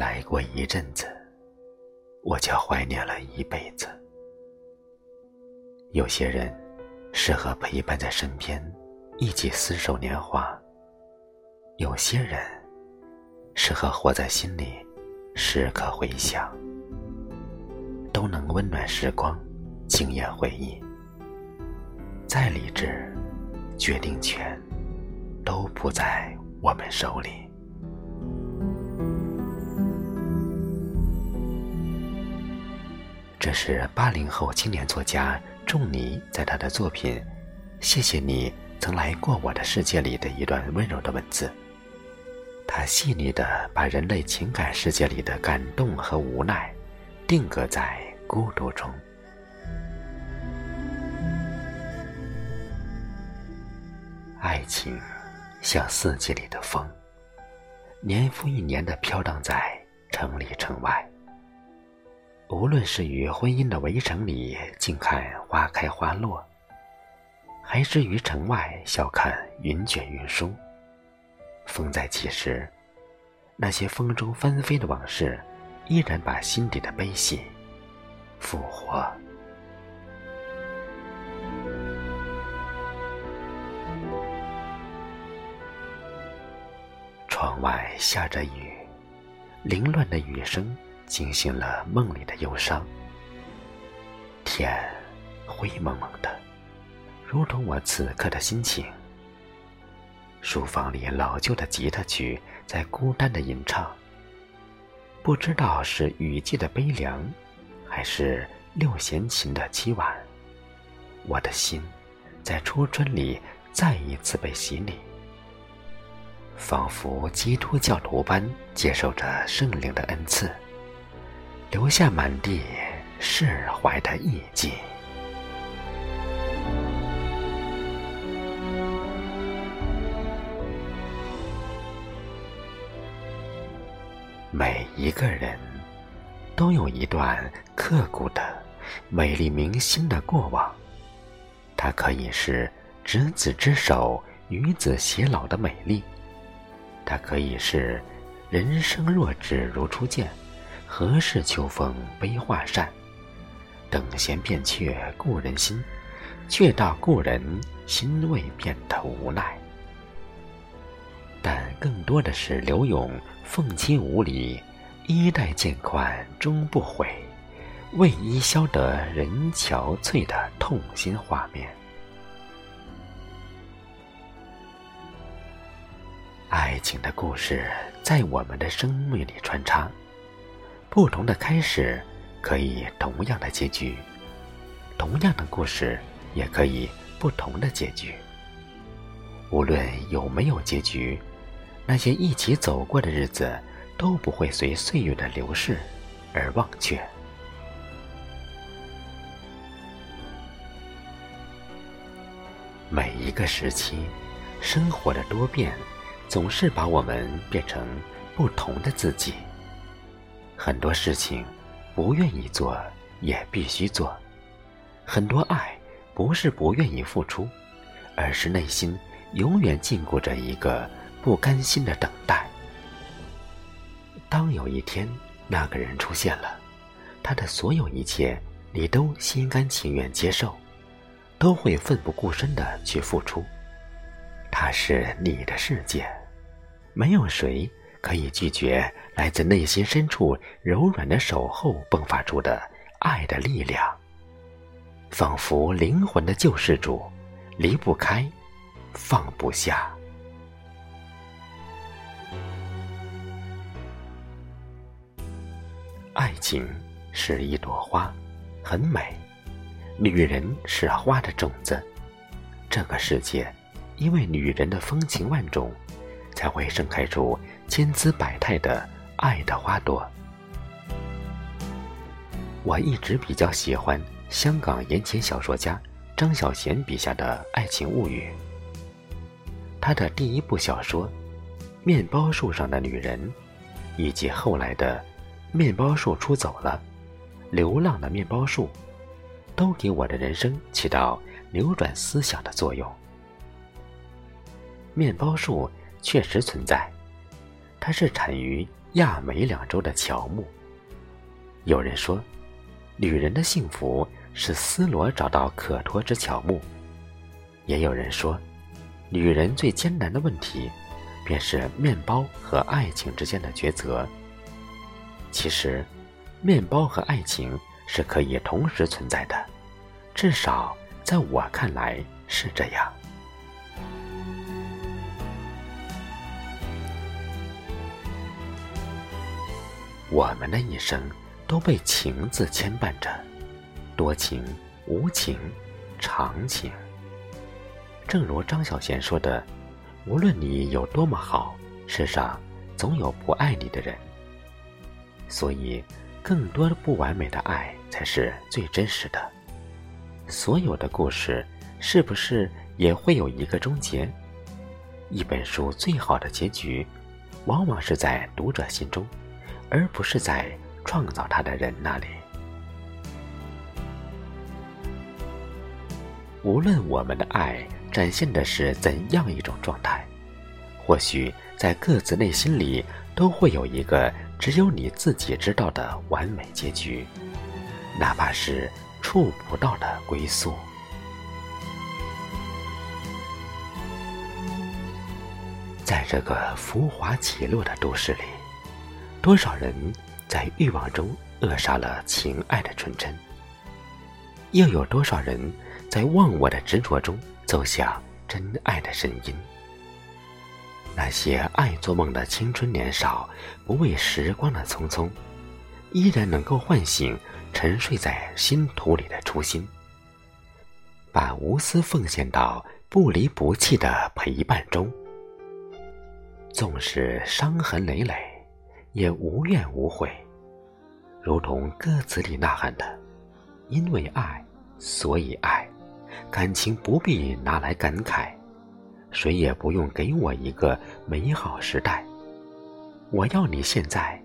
来过一阵子，我就怀念了一辈子。有些人适合陪伴在身边，一起厮守年华；有些人适合活在心里，时刻回想，都能温暖时光，惊艳回忆。再理智，决定权都不在我们手里。这是八零后青年作家仲尼在他的作品《谢谢你曾来过我的世界里》的一段温柔的文字。他细腻地把人类情感世界里的感动和无奈，定格在孤独中。爱情像四季里的风，年复一年地飘荡在城里城外。无论是于婚姻的围城里静看花开花落，还是于城外笑看云卷云舒，风再起时，那些风中翻飞的往事，依然把心底的悲喜复活。窗外下着雨，凌乱的雨声。惊醒了梦里的忧伤，天灰蒙蒙的，如同我此刻的心情。书房里老旧的吉他曲在孤单的吟唱，不知道是雨季的悲凉，还是六弦琴的凄婉。我的心在初春里再一次被洗礼，仿佛基督教徒般接受着圣灵的恩赐。留下满地释怀的意境。每一个人都有一段刻骨的、美丽铭心的过往，它可以是执子之手，与子偕老的美丽；它可以是人生若只如初见。何事秋风悲画扇？等闲变却故人心，却道故人心未变的无奈。但更多的是刘永凤栖无礼，衣带渐宽终不悔，为伊消得人憔悴的痛心画面。爱情的故事在我们的生命里穿插。不同的开始，可以同样的结局；同样的故事，也可以不同的结局。无论有没有结局，那些一起走过的日子，都不会随岁月的流逝而忘却。每一个时期，生活的多变，总是把我们变成不同的自己。很多事情不愿意做也必须做，很多爱不是不愿意付出，而是内心永远禁锢着一个不甘心的等待。当有一天那个人出现了，他的所有一切你都心甘情愿接受，都会奋不顾身的去付出。他是你的世界，没有谁。可以拒绝来自内心深处柔软的守候迸发出的爱的力量，仿佛灵魂的救世主，离不开，放不下。爱情是一朵花，很美，女人是花的种子。这个世界，因为女人的风情万种。才会盛开出千姿百态的爱的花朵。我一直比较喜欢香港言情小说家张小娴笔下的爱情物语。他的第一部小说《面包树上的女人》，以及后来的《面包树出走了》《流浪的面包树》，都给我的人生起到扭转思想的作用。面包树。确实存在，它是产于亚美两洲的乔木。有人说，女人的幸福是丝罗找到可托之乔木；也有人说，女人最艰难的问题，便是面包和爱情之间的抉择。其实，面包和爱情是可以同时存在的，至少在我看来是这样。我们的一生都被情字牵绊着，多情、无情、长情。正如张小娴说的：“无论你有多么好，世上总有不爱你的人。”所以，更多的不完美的爱才是最真实的。所有的故事，是不是也会有一个终结？一本书最好的结局，往往是在读者心中。而不是在创造它的人那里。无论我们的爱展现的是怎样一种状态，或许在各自内心里都会有一个只有你自己知道的完美结局，哪怕是触不到的归宿。在这个浮华起落的都市里。多少人在欲望中扼杀了情爱的纯真？又有多少人在忘我的执着中走向真爱的声音？那些爱做梦的青春年少，不畏时光的匆匆，依然能够唤醒沉睡在心土里的初心，把无私奉献到不离不弃的陪伴中。纵使伤痕累累。也无怨无悔，如同歌词里呐喊的：“因为爱，所以爱，感情不必拿来感慨，谁也不用给我一个美好时代。我要你现在，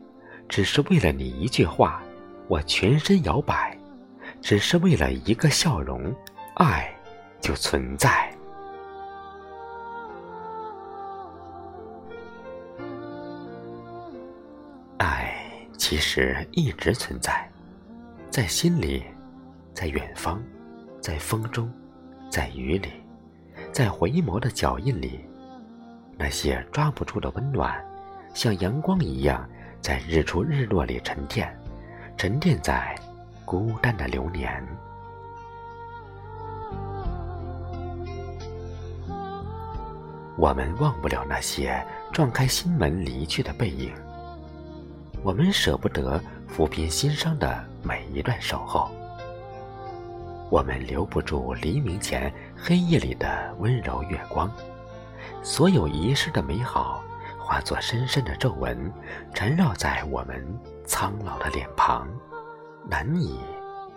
只是为了你一句话，我全身摇摆，只是为了一个笑容，爱就存在。”爱其实一直存在，在心里，在远方，在风中，在雨里，在回眸的脚印里，那些抓不住的温暖，像阳光一样，在日出日落里沉淀，沉淀在孤单的流年。我们忘不了那些撞开心门离去的背影。我们舍不得抚平心伤的每一段守候，我们留不住黎明前黑夜里的温柔月光，所有遗失的美好化作深深的皱纹，缠绕在我们苍老的脸庞，难以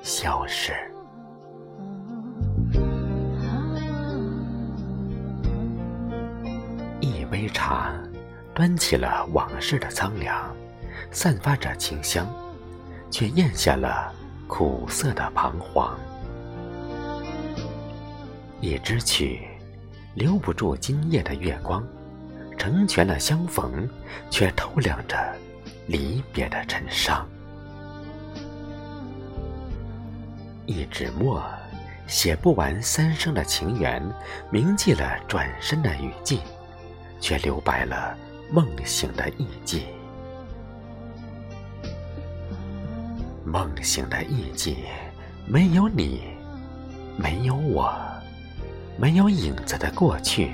消逝。一杯茶，端起了往事的苍凉。散发着清香，却咽下了苦涩的彷徨。一支曲，留不住今夜的月光，成全了相逢，却透亮着离别的尘伤。一纸墨，写不完三生的情缘，铭记了转身的雨季，却留白了梦醒的意境。梦醒的意境，没有你，没有我，没有影子的过去，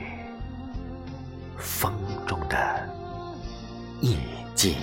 风中的意境。